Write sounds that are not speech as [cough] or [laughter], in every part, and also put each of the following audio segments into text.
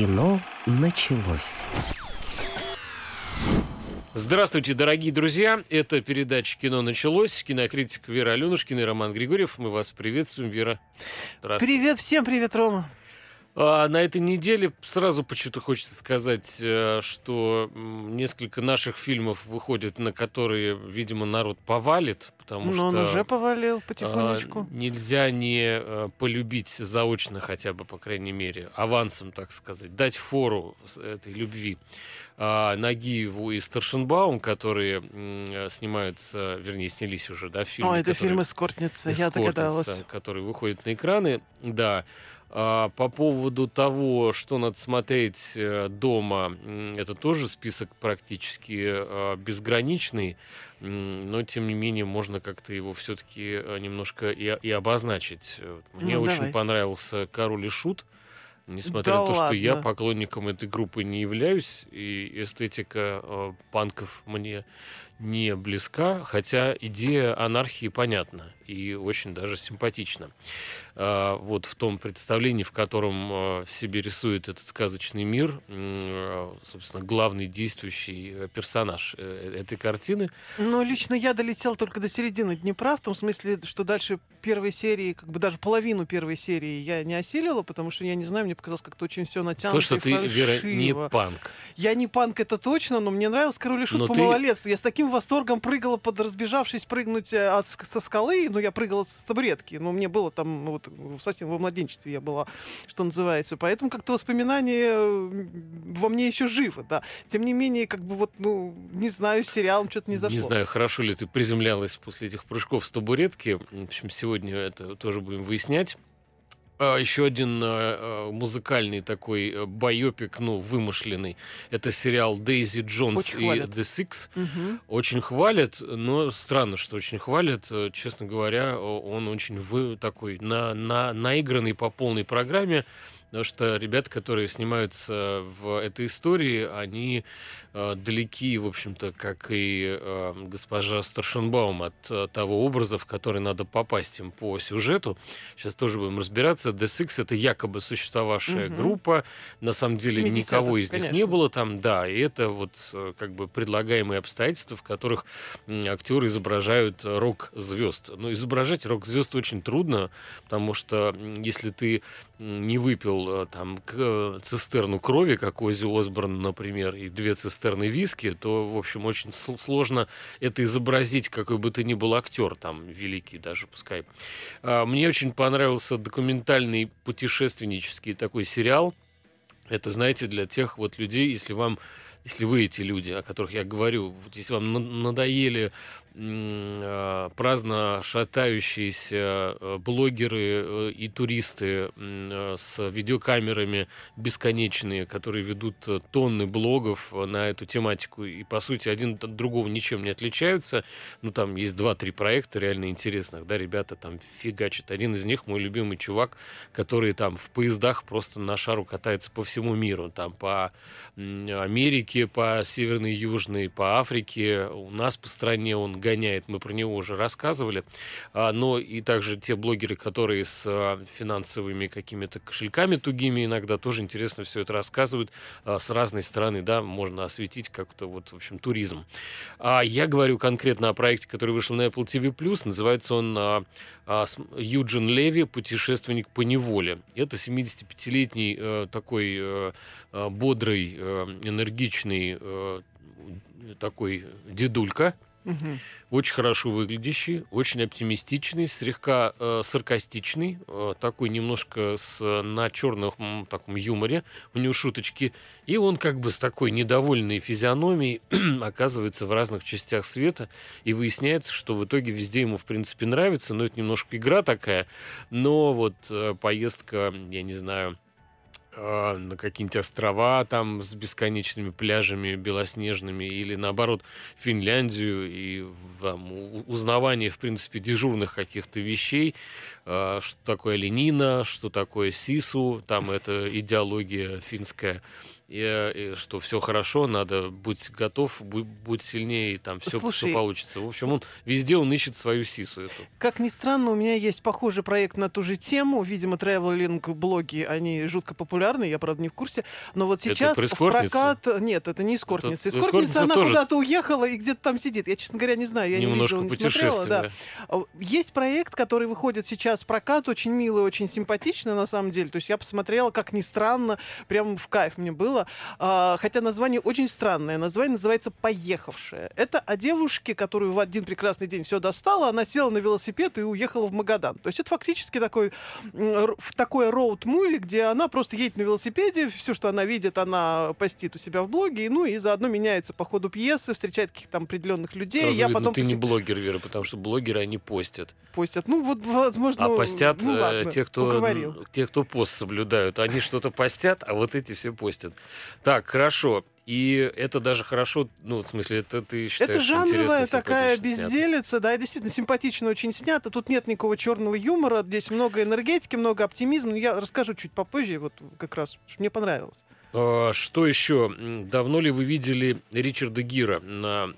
Кино началось. Здравствуйте, дорогие друзья. Это передача «Кино началось». Кинокритик Вера Аленушкина и Роман Григорьев. Мы вас приветствуем, Вера. Привет всем, привет, Рома. А на этой неделе сразу почему-то хочется сказать, э, что несколько наших фильмов выходят, на которые, видимо, народ повалит, потому Но что... он уже повалил потихонечку. А, нельзя не э, полюбить заочно хотя бы, по крайней мере, авансом, так сказать, дать фору этой любви. А, Нагиеву и Старшенбаум, которые м, снимаются, вернее, снялись уже, да, в фильме. О, это который- фильм «Эскортница», я «Эскортница», догадалась. который выходит на экраны, да. А, По поводу того, что надо смотреть э, дома, это тоже список практически э, безграничный, но тем не менее можно как-то его все-таки немножко и, и обозначить. Э, вот Мне Ну, очень давай. понравился Король и Шут. Несмотря Да на то, что я ладно? поклонником этой группы не являюсь, и эстетика э, панков мне не близка, хотя идея анархии понятна и очень даже симпатична. А, вот в том представлении, в котором э, себе рисует этот сказочный мир, э, собственно, главный действующий э, персонаж э, этой картины. Ну, лично я долетел только до середины Днепра, в том смысле, что дальше первой серии, как бы даже половину первой серии я не осилила, потому что, я не знаю, мне показалось как-то очень все натянуто То, что и ты, Вера, не панк. Я не панк, это точно, но мне нравился Король и Шут Но по ты- малолетству. Я с таким восторгом прыгала под разбежавшись прыгнуть э, от, со скалы, ну, я прыгала с табуретки, но мне было там, ну, вот, совсем во младенчестве я была, что называется. Поэтому как-то воспоминания э, во мне еще живы, да. Тем не менее, как бы вот, ну, не знаю, сериалом что-то не зашло. Не знаю, хорошо ли ты приземлялась после этих прыжков с табуретки. В общем, сегодня это тоже будем выяснять. А, Еще один э, э, музыкальный такой байопик, ну, вымышленный. Это сериал Дейзи Джонс Очень и хвалят. The Six. Мгм. Очень хвалят, но странно, что очень хвалят. Э, Честно говоря, он очень вы, такой на, на, наигранный по полной программе. Потому что ребята, которые снимаются в этой истории, они э, далеки, в общем-то, как и э, госпожа Старшенбаум от э, того образа, в который надо попасть им по сюжету. Сейчас тоже будем разбираться. The Six — это якобы существовавшая Мгм. группа. На самом деле 70-х, никого из них не конечно. было там, да. И это вот э, как бы предлагаемые обстоятельства, в которых актеры изображают рок-звезд. Но изображать рок-звезд очень трудно, потому что если ты не выпил э, там к- э, цистерну крови, как Оззи Осборн, например, и две цистерны виски, то, в общем, очень сл- сложно это изобразить, какой бы ты ни был актер, там, великий даже, пускай. А, Мне очень понравился документальный путешественнический такой сериал. Это, знаете, для тех вот людей, если вам если вы эти люди, о которых я говорю, если вам на- надоели праздно шатающиеся э, блогеры э, и туристы э, с видеокамерами бесконечные, которые ведут э, тонны блогов на эту тематику. И, по сути, один от другого ничем не отличаются, ну, там есть два-три проекта реально интересных, да, ребята там фигачат. Один из них мой любимый чувак, который там в поездах просто на шару катается по всему миру, там по Америке, по Северной, Южной, по Африке, у нас по стране он гоняет, мы про него уже рассказывали, А, но и также те блогеры, которые с а, финансовыми какими-то кошельками тугими иногда тоже интересно все это рассказывают. А, с разной стороны, да, можно осветить как-то вот, в общем, туризм. А я говорю конкретно о проекте, который вышел на Apple TV+, называется он Юджин Леви. «Путешественник по неволе». Это 75-летний э, такой э, э, бодрый, энергичный такой дедулька, Мгм. очень хорошо выглядящий, очень оптимистичный, слегка э, саркастичный, э, такой немножко с, на черном таком юморе, у него шуточки, и он как бы с такой недовольной физиономией [clears throat] оказывается в разных частях света, и выясняется, что в итоге везде ему, в принципе, нравится, но это немножко игра такая, но вот э, поездка, я не знаю, э, на какие-нибудь острова там с бесконечными пляжами белоснежными или наоборот Финляндию и там, узнавание в принципе дежурных каких-то вещей что такое ленина, что такое сису, там это идеология финская и, и что все хорошо, надо будь готов, будь, будь сильнее, и там все, Слушай, все получится. В общем, он везде он ищет свою сису эту. Как ни странно, у меня есть похожий проект на ту же тему. Видимо, тревелинг-блоги, они жутко популярны, я, правда, не в курсе. Но вот сейчас про в прокат... Нет, это не эскортница. Это- Эскортница, эскортница она тоже- куда-то уехала и где-то там сидит. Я, честно говоря, не знаю, я Немножко не видела, не смотрела. Да. А, Есть проект, который выходит сейчас прокат, очень милый, очень симпатичный на самом деле. То есть я посмотрела, как ни странно, прям в кайф мне было. А, Хотя название очень странное. Название называется «Поехавшая». Это о девушке, которую в один прекрасный день все достала, она села на велосипед и уехала в Магадан. То есть это фактически такой, в такое роуд-муви, где она просто едет на велосипеде, все, что она видит, она постит у себя в блоге, ну и заодно меняется по ходу пьесы, встречает каких-то там определенных людей. Сразу я видно, потом ты не блогер, Вера, потому что блогеры, они постят. постят. Ну, вот, возможно... А постят ну, э, ладно, те, кто, те, кто пост соблюдают. Они что-то постят, а вот эти все постят. Так, хорошо. И это даже хорошо, ну, в смысле, это ты считаешь Это жанровая такая симпатично снято? безделица, да, и действительно симпатично очень снято. Тут нет никакого черного юмора, здесь много энергетики, много оптимизма. Но Я расскажу чуть попозже, вот как раз, что мне понравилось. А, Что еще? Давно ли вы видели Ричарда Гира на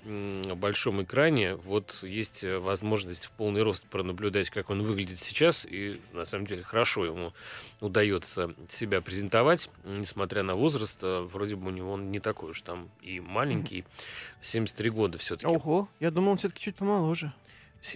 большом экране? Вот есть э, возможность в полный рост пронаблюдать, как он выглядит сейчас, и на самом деле хорошо ему удается себя презентовать, несмотря на возраст. а Вроде бы у него он не такой уж там и маленький, 73 года все-таки, Ого, я думал, он все-таки чуть помоложе.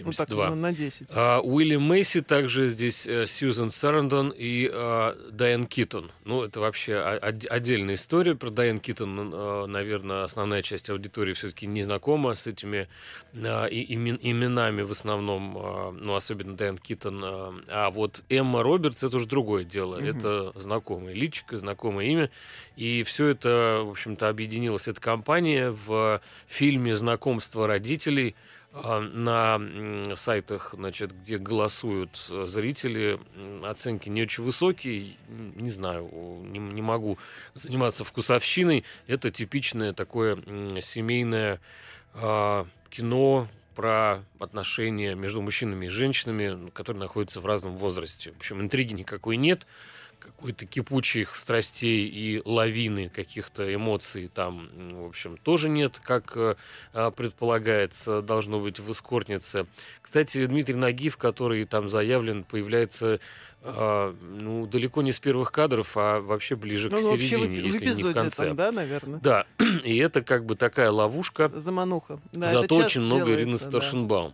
Ну так, 72. на, на 10. А, Уильям Мейси, также здесь э, Сьюзен Сарандон и э, Дайан Китон. Ну, это вообще од- отдельная история про Дайан Китон. э, наверное, основная часть аудитории все-таки не знакома с этими э, и- имен- именами в основном, э, ну, особенно Дайан Китон. э. а вот Эмма Робертс, это уже другое дело. Мгм. Это знакомое личико, знакомое имя. И все это, в общем-то, объединилась эта компания в фильме «Знакомство родителей», а, на м, сайтах, значит, где голосуют э, зрители, оценки не очень высокие. Не знаю, не, не могу заниматься вкусовщиной. Это типичное такое семейное а, кино про отношения между мужчинами и женщинами, которые находятся в разном возрасте. В общем, интриги никакой нет какой-то кипучих страстей и лавины каких-то эмоций там, в общем, тоже нет, как э, а, предполагается, должно быть в эскортнице. Кстати, Дмитрий Нагиев, который там заявлен, появляется а, ну, далеко не с первых кадров, а вообще ближе Ну, к ну, в, середине, в если не в конце. там, да, наверное? Да, [clears throat] и это как бы такая ловушка, Замануха. Да, зато очень много Ирины делается, да.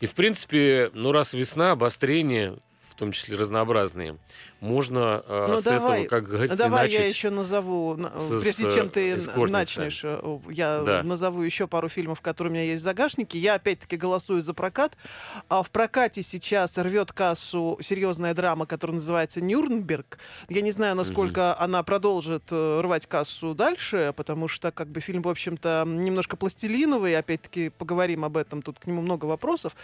И, в принципе, ну, раз весна, обострения, в том числе разнообразные, можно э, Ну, с давай, этого, как говорится, Давай начать. я еще назову, на- с- прежде чем ты эскортницей. начнешь, э, я Да. назову еще пару фильмов, которые у меня есть в загашнике. Я опять-таки голосую за прокат. А в прокате сейчас рвет кассу серьезная драма, которая называется «Нюрнберг». Я не знаю, насколько она продолжит э, рвать кассу дальше, потому что как бы фильм, в общем-то, немножко пластилиновый. Опять-таки поговорим об этом, тут к нему много вопросов.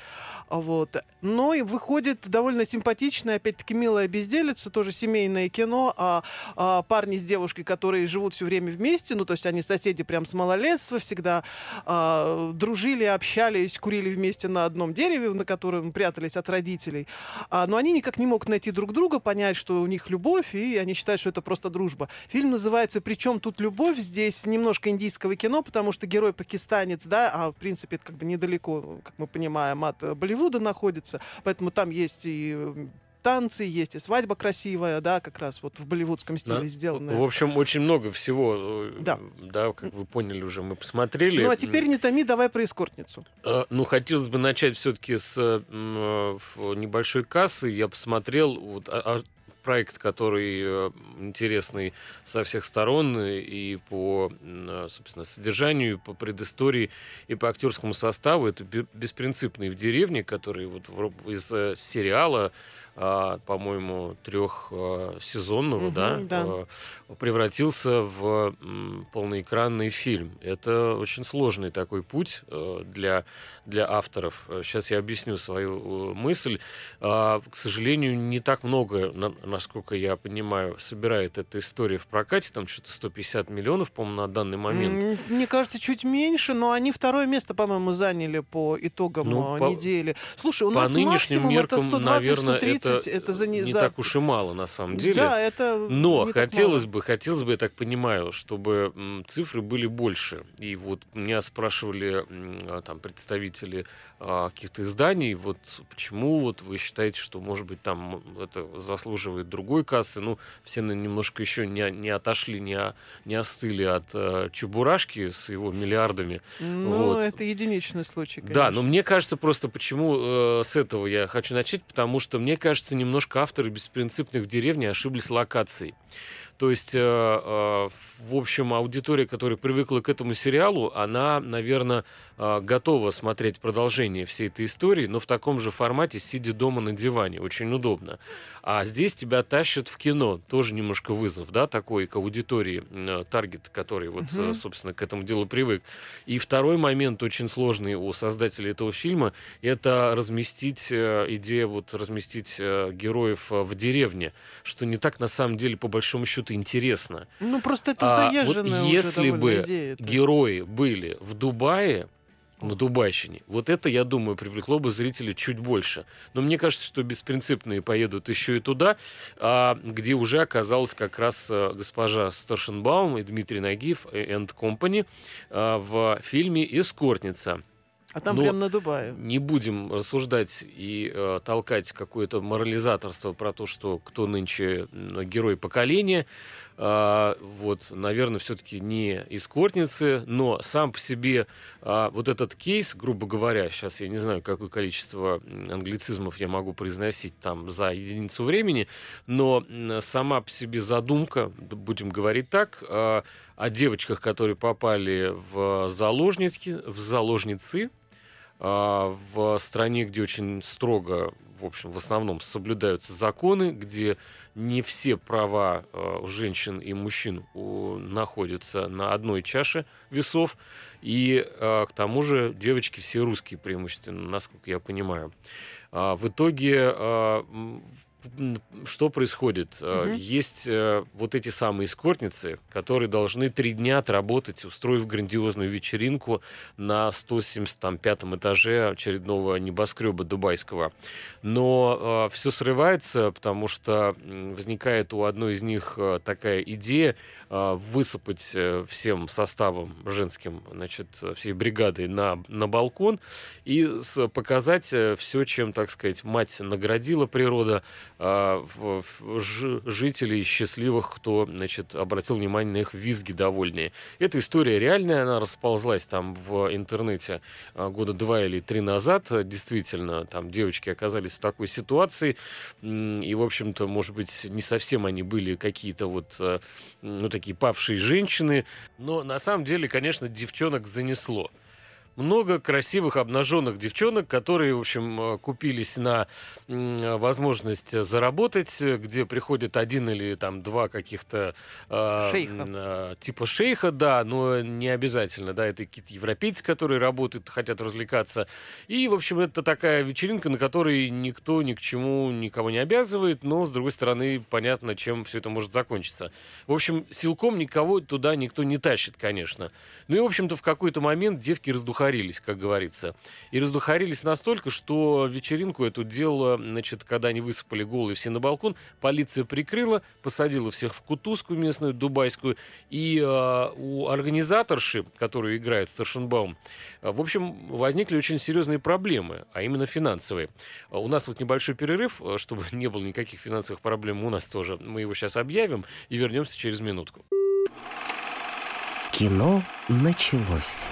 А Вот. Но и выходит довольно симпатичная, опять-таки, милая безделица, тоже семейное кино, а, а парни с девушкой, которые живут все время вместе, ну, то есть они соседи прям с малолетства, всегда а, дружили, общались, курили вместе на одном дереве, на котором прятались от родителей. А, но они никак не могут найти друг друга, понять, что у них любовь, и они считают, что это просто дружба. Фильм называется «Причем тут любовь?». Здесь немножко индийского кино, потому что герой пакистанец, да, а в принципе это как бы недалеко, как мы понимаем, от Болливуда находится, поэтому там есть и танцы, есть и свадьба красивая, да, как раз вот в болливудском стиле Да. сделанная. В общем, очень много всего, э, Да. да, как вы поняли уже, мы посмотрели. Ну а теперь не томи, давай про эскортницу. Э, Ну, хотелось бы начать все-таки с в небольшой кассы. Я посмотрел вот, а- а проект, который интересный со всех сторон и по, собственно, содержанию, и по предыстории, и по актерскому составу. Это бе- «Беспринципный в деревне», который вот из сериала, а, по-моему, трехсезонного, Мгм, да, да. э, превратился в полноэкранный фильм. Это очень сложный такой путь э, для, для авторов. Сейчас я объясню свою э, мысль. А, К сожалению, не так много, на- насколько я понимаю, собирает эта история в прокате. Там что-то 150 миллионов, по-моему, на данный момент. Мне кажется, чуть меньше, но они второе место, по-моему, заняли по итогам Ну, а, по- недели. Слушай, у По нас нынешним максимум это меркам, наверное, 120-130 30 это за не, за... так уж и мало на самом деле. Да, это Но хотелось бы, хотелось бы, я так понимаю, чтобы цифры были больше. И вот меня спрашивали а, там представители а, каких-то изданий, вот почему вот вы считаете, что может быть там это заслуживает другой кассы? Ну, все на- немножко еще не, не отошли, не, о- не остыли от э, Чебурашки с его миллиардами. Ну, вот. это единичный случай, Да, но конечно. мне кажется просто, почему э, с этого я хочу начать, потому что мне кажется, немножко авторы беспринципных в деревне ошиблись локацией. То есть, э, э, в общем, аудитория, которая привыкла к этому сериалу, она, наверное, э, готова смотреть продолжение всей этой истории, но в таком же формате, сидя дома на диване. Очень удобно. А здесь тебя тащат в кино. Тоже немножко вызов, да, такой к аудитории, таргет, который вот, э, собственно, к этому делу привык. И второй момент очень сложный у создателей этого фильма – это разместить, идея вот разместить героев в деревне, что не так на самом деле по большому счету интересно. Ну, просто это А, вот заезженная если бы идея. это. Герои были в Дубае, на Дубайщине. Вот это, я думаю, привлекло бы зрителей чуть больше. Но мне кажется, что беспринципные поедут еще и туда, а, где уже оказалась как раз а, госпожа Старшенбаум и Дмитрий Нагиев and Company а, в фильме «Эскортница». А там но прям на Дубае. Не будем рассуждать и э, толкать какое-то морализаторство про то, что кто нынче м, герой поколения. А, вот, наверное, все-таки не эскортницы, но сам по себе а, вот этот кейс, грубо говоря, сейчас я не знаю, какое количество англицизмов я могу произносить там за единицу времени, но сама по себе задумка, будем говорить так, а, о девочках, которые попали в заложники, в заложницы, в стране, где очень строго, в общем, в основном соблюдаются законы, где не все права э, женщин и мужчин находятся на одной чаше весов, и э, к тому же девочки все русские преимущественно, насколько я понимаю. А, в итоге что происходит? Э, Мгм. Есть э, вот эти самые эскортницы, которые должны три дня отработать, устроив грандиозную вечеринку на 175 этаже очередного небоскреба дубайского. Но все срывается, потому что возникает у одной из них э, такая идея э, высыпать э, всем составом женским, значит, э, всей бригадой на, на балкон и показать все, чем, так сказать, мать наградила природа, жителей счастливых, кто, значит, обратил внимание на их визги довольные. Эта история реальная, она расползлась там в интернете а, года два или три назад. Действительно, там девочки оказались в такой ситуации, и, в общем-то, может быть, не совсем они были какие-то вот, э, ну, такие павшие женщины, но на самом деле, конечно, девчонок занесло много красивых обнаженных девчонок, которые, в общем, э, купились на м, возможность заработать, э, где приходит один или там два каких-то э, Шейха. э, типа шейха, да, но не обязательно, да, это какие-то европейцы, которые работают, хотят развлекаться. И, в общем, это такая вечеринка, на которой никто ни к чему никого не обязывает, но, с другой стороны, понятно, чем все это может закончиться. В общем, силком никого туда никто не тащит, конечно. Ну и, в общем-то, в какой-то момент девки раздухарились, как говорится. И раздухарились настолько, что вечеринку эту делала, значит, когда они высыпали голые все на балкон, полиция прикрыла, посадила всех в кутузку местную, дубайскую, и э, у организаторши, которую играет Старшенбаум, в общем, возникли очень серьезные проблемы, а именно финансовые. У нас вот небольшой перерыв, чтобы не было никаких финансовых проблем у нас тоже. Мы его сейчас объявим и вернемся через минутку. Кино началось.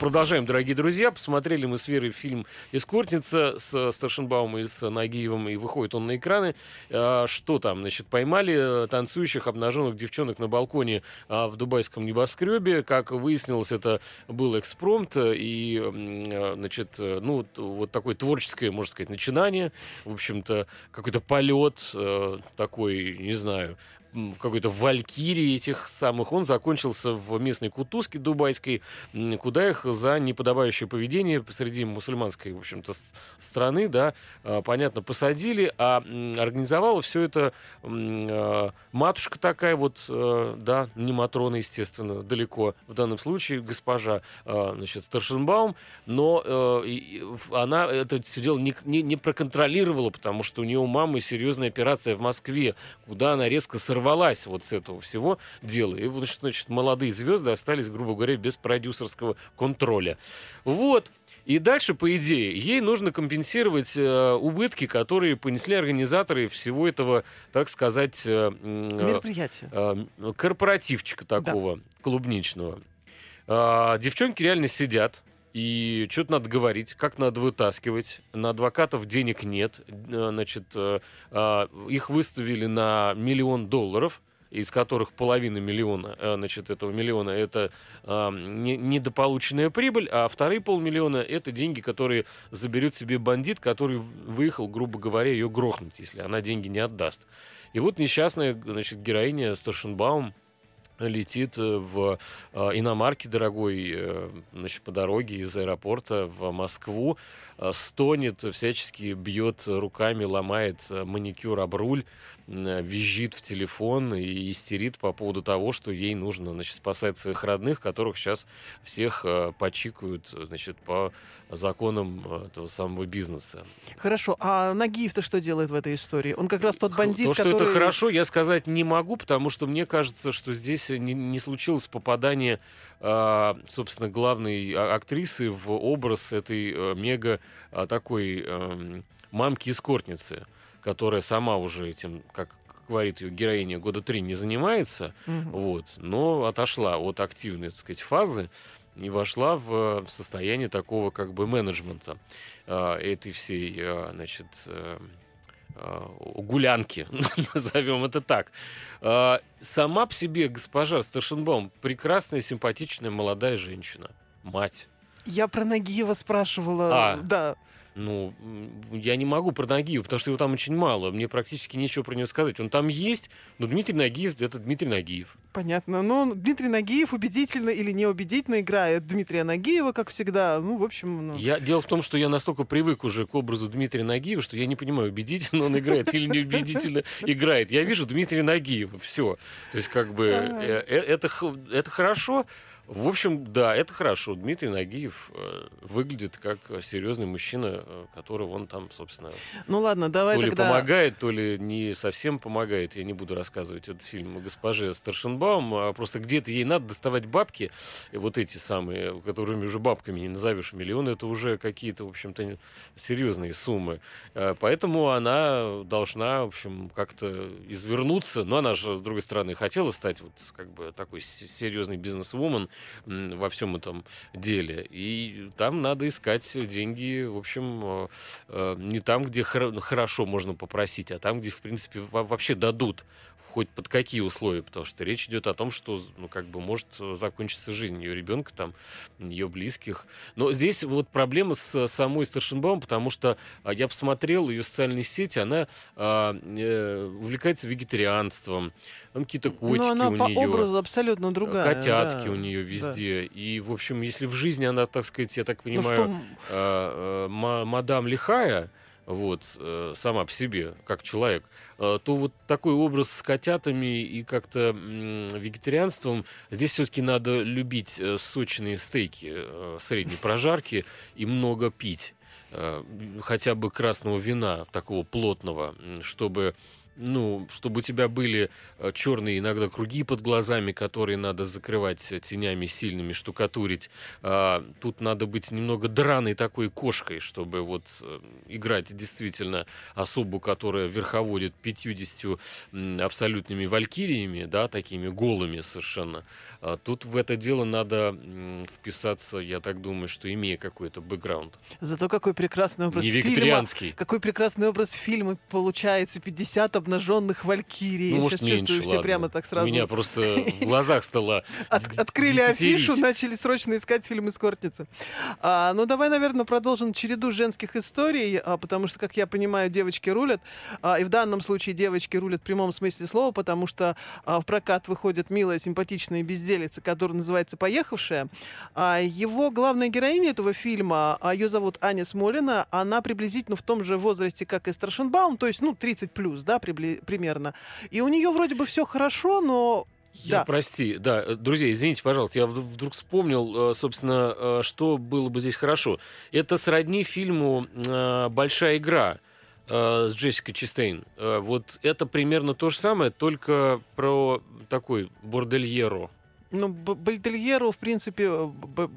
Продолжаем, дорогие друзья. Посмотрели мы с Верой фильм «Эскортница» с Старшенбаумом и с Нагиевым, и выходит он на экраны. А, Что там? Значит, поймали э, танцующих обнаженных девчонок на балконе а, в дубайском небоскребе. Как выяснилось, это был экспромт и, э, значит, э, ну, вот такое творческое, можно сказать, начинание. В общем-то, какой-то полет э, такой, не знаю, какой-то валькирии этих самых. Он закончился в местной кутузке дубайской, куда их за неподобающее поведение посреди мусульманской, в общем-то, страны, да, а, понятно, посадили, а организовала все это а, матушка такая вот, э, да, не Матрона, естественно, далеко. В данном случае, госпожа, а, значит, Старшенбаум, но э, она это все дело не, не, не проконтролировала, потому что у нее у мамы серьезная операция в Москве, куда она резко сорвалась вот с этого всего дела. И, значит, молодые звезды остались, грубо говоря, без продюсерского контроля. Вот. И дальше, по идее, ей нужно компенсировать э, убытки, которые понесли организаторы всего этого, так сказать, э мероприятия, э, корпоративчика такого да. клубничного. Э, девчонки реально сидят, и что-то надо говорить, как надо вытаскивать. На адвокатов денег нет. Э, значит, э, э, их выставили на миллион долларов из которых половина миллиона, значит, этого миллиона это э, недополученная прибыль, а вторые полмиллиона это деньги, которые заберет себе бандит, который выехал, грубо говоря, ее грохнуть, если она деньги не отдаст. И вот несчастная, значит, героиня Старшенбаум, летит э, в э, иномарке дорогой, э, значит, по дороге из аэропорта в Москву, стонет, всячески бьет руками, ломает маникюр об руль, визжит в телефон и истерит по поводу того, что ей нужно значит, спасать своих родных, которых сейчас всех почикают значит, по законам этого самого бизнеса. Хорошо, а Нагиев-то что делает в этой истории? Он как раз тот бандит, То, который... что это хорошо, я сказать не могу, потому что мне кажется, что здесь не, не случилось попадание, э, собственно, главной а, актрисы в образ этой э, мега э, такой э, мамки-эскортницы, которая сама уже этим, как говорит ее героиня, года три не занимается, угу. вот, но отошла от активной, так сказать, фазы и вошла в состояние такого как бы менеджмента э, этой всей, э, значит, э, Э, гулянки, [laughs] назовем это так. Э, сама по себе госпожа Старшенбаум прекрасная, симпатичная молодая женщина, мать. Я про Нагиева спрашивала. А, да. Ну, я не могу про Нагиева, потому что его там очень мало. Мне практически нечего про него сказать. Он там есть, но Дмитрий Нагиев — это Дмитрий Нагиев. Понятно. Но Дмитрий Нагиев убедительно или неубедительно играет Дмитрия Нагиева, как всегда. Ну, в общем... Ну... Я... Дело в том, что я настолько привык уже к образу Дмитрия Нагиева, что я не понимаю, убедительно он играет или неубедительно играет. Я вижу Дмитрия Нагиева, все. То есть, как бы, э, э, это, это хорошо, в общем, да, это хорошо. Дмитрий Нагиев э, выглядит как серьезный мужчина, э, которого он там, собственно, ну ладно, давай то тогда... ли помогает, то ли не совсем помогает. Я не буду рассказывать этот фильм госпоже Старшенбаум, а просто где-то ей надо доставать бабки, и вот эти самые, которыми уже бабками не назовешь. Миллионы это уже какие-то, в общем-то, серьезные суммы. Э, поэтому она должна, в общем, как-то извернуться. Но она же, с другой стороны, хотела стать вот как бы такой серьезный бизнес-вумен, во всем этом деле. И там надо искать деньги, в общем, э, э, не там, где хорошо можно попросить, а там, где, в принципе, вообще дадут хоть под какие условия, потому что речь идет о том, что, ну, как бы может закончиться жизнь ее ребенка, там, ее близких. Но здесь вот проблема с самой Старшенбаум, потому что а, я посмотрел ее социальные сети, она а, э, увлекается вегетарианством, там какие-то котики Но она у по нее. образу абсолютно другая. Котятки да, у нее везде. Да. И, в общем, если в жизни она, так сказать, я так ну понимаю, ну, что... э, э, мадам лихая, вот, э, сама по себе, как человек, э, то вот такой образ с котятами и как-то вегетарианством, здесь все-таки надо любить э, сочные стейки средней прожарки и много пить хотя бы красного вина, такого плотного, чтобы ну, чтобы у тебя были э, черные иногда круги под глазами, которые надо закрывать э, тенями сильными, штукатурить. А, тут надо быть немного драной такой кошкой, чтобы вот э, играть действительно особу, которая верховодит 50 абсолютными валькириями, да, такими голыми совершенно. А тут в это дело надо вписаться, я так думаю, что имея какой-то бэкграунд. Зато какой прекрасный образ Не фильма. Какой прекрасный образ фильма получается 50 обнаженных валькирий. Ну, Я может, меньше, чувствую, все ладно. прямо так сразу. У меня просто в глазах стало [laughs] От- открыли афишу, начали срочно искать фильм «Эскортница». А, ну, давай, наверное, продолжим череду женских историй, а, потому что, как я понимаю, девочки рулят. А, и в данном случае девочки рулят в прямом смысле слова, потому что а, в прокат выходит милая, симпатичная безделица, которая называется «Поехавшая». А, его главная героиня этого фильма, а, ее зовут Аня Смолина, она приблизительно в том же возрасте, как и Старшенбаум, то есть, ну, 30 плюс, да, прибли- примерно. И у нее вроде бы все хорошо, но Я, Да. прости, да, э, друзья, извините, пожалуйста, я вд- вдруг вспомнил, э, собственно, э, что было бы здесь хорошо. Это сродни фильму «Большая игра» с Джессикой Честейн. Вот это примерно то же самое, только про такой бордельеро. Ну, Бальдельеру, в принципе, э,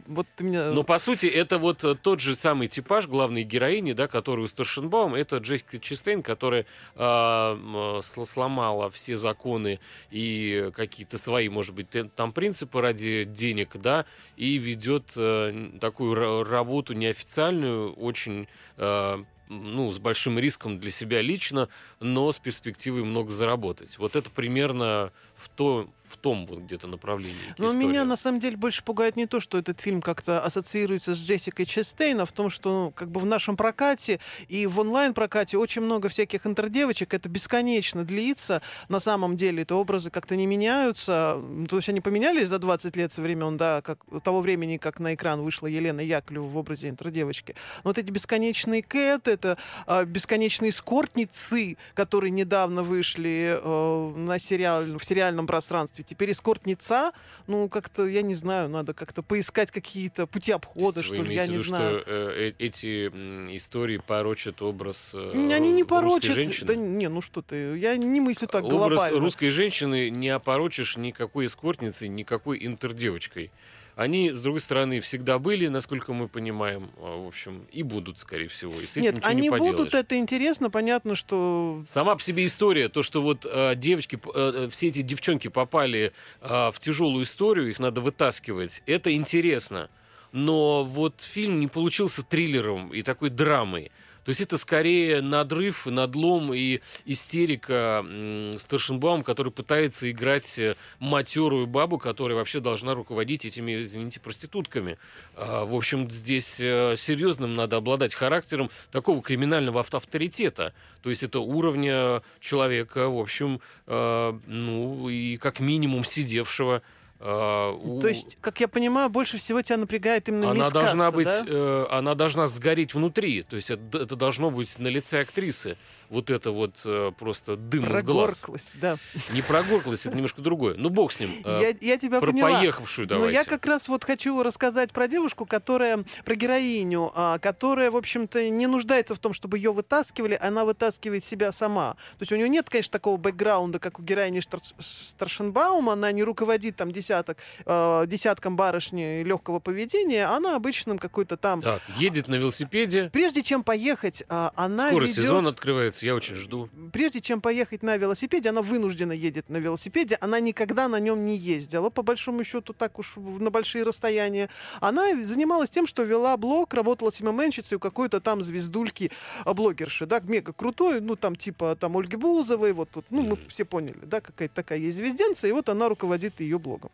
вот ты меня... Но по сути это вот э, тот же самый типаж главной героини, да, который у Старшенбаум, это Джессика Честейн, которая а, э, сл- сломала все законы и какие-то свои, может быть, там принципы ради денег, да, и ведет э, такую ра- работу неофициальную, очень э, ну, с большим риском для себя лично, но с перспективой много заработать. Вот это примерно в, то, в том вот где-то направлении. Но история. меня на самом деле больше пугает не то, что этот фильм как-то ассоциируется с Джессикой Честейн, а в том, что ну, как бы в нашем прокате и в онлайн-прокате очень много всяких интердевочек. Это бесконечно длится. На самом деле это образы как-то не меняются. М, То есть они поменялись за 20 лет со времен, да, как, того времени, как на экран вышла Елена Яковлева в образе интердевочки. Но вот эти бесконечные Кэт, это а, бесконечные эскортницы, которые недавно вышли э, на сериал, в сериальном пространстве. Теперь эскортница, ну, как-то, я не знаю, надо как-то поискать какие-то пути обхода, что ли, я не виду, знаю. что э, э, эти истории порочат образ э, Они не порочат. женщины? Да не, ну что ты, я не мыслю так Образ глобально. русской женщины не опорочишь никакой эскортницей, никакой интердевочкой. Они, с другой стороны, всегда были, насколько мы понимаем, а, в общем, и будут, скорее всего. И с этим Нет, ничего они не будут, это интересно, понятно, что... Сама по себе история, то, что вот э, девочки, э, все эти девчонки попали э, в тяжелую историю, их надо вытаскивать, это интересно. Но вот фильм не получился триллером и такой драмой. То есть это скорее надрыв, надлом и истерика м, Старшенбаум, который пытается играть э, матерую бабу, которая вообще должна руководить этими, извините, проститутками. А, В общем, здесь э, серьезным надо обладать характером такого криминального авто- авторитета. То есть это уровня человека, в общем, э, ну и как минимум сидевшего. У- То есть, как я понимаю, больше всего тебя напрягает именно она мисс должна Каста, быть, да? э, она должна сгореть внутри. То есть это, это должно быть на лице актрисы. Вот это вот э, просто дым из глаз. Прогорклась, да. Не прогорклась, это немножко другое. Ну бог с ним. Э, Я, я тебя про поняла. поехавшую Но давайте. я как раз вот хочу рассказать про девушку, которая, про героиню, а, которая, в общем-то, не нуждается в том, чтобы ее вытаскивали, она вытаскивает себя сама. То есть у нее нет, конечно, такого бэкграунда, как у героини Штар- Старшенбаума, она не руководит там десяток, э, десятком барышни легкого поведения, она обычным какой-то там... Так, едет на велосипеде. Прежде чем поехать, а, она Скоро ведет- сезон открывается, я очень жду. прежде чем поехать на велосипеде, она вынуждена едет на велосипеде, она никогда на нем не ездила, по большому счету, так уж на большие расстояния. Она занималась тем, что вела блог, работала СММ-менщицей у какой-то там звездульки а, блогерши, да, мега крутой, ну, там, типа, там, Ольги Бузовой, вот тут, ну, мы все поняли, да, какая-то такая есть звезденца, и вот она руководит ее блогом.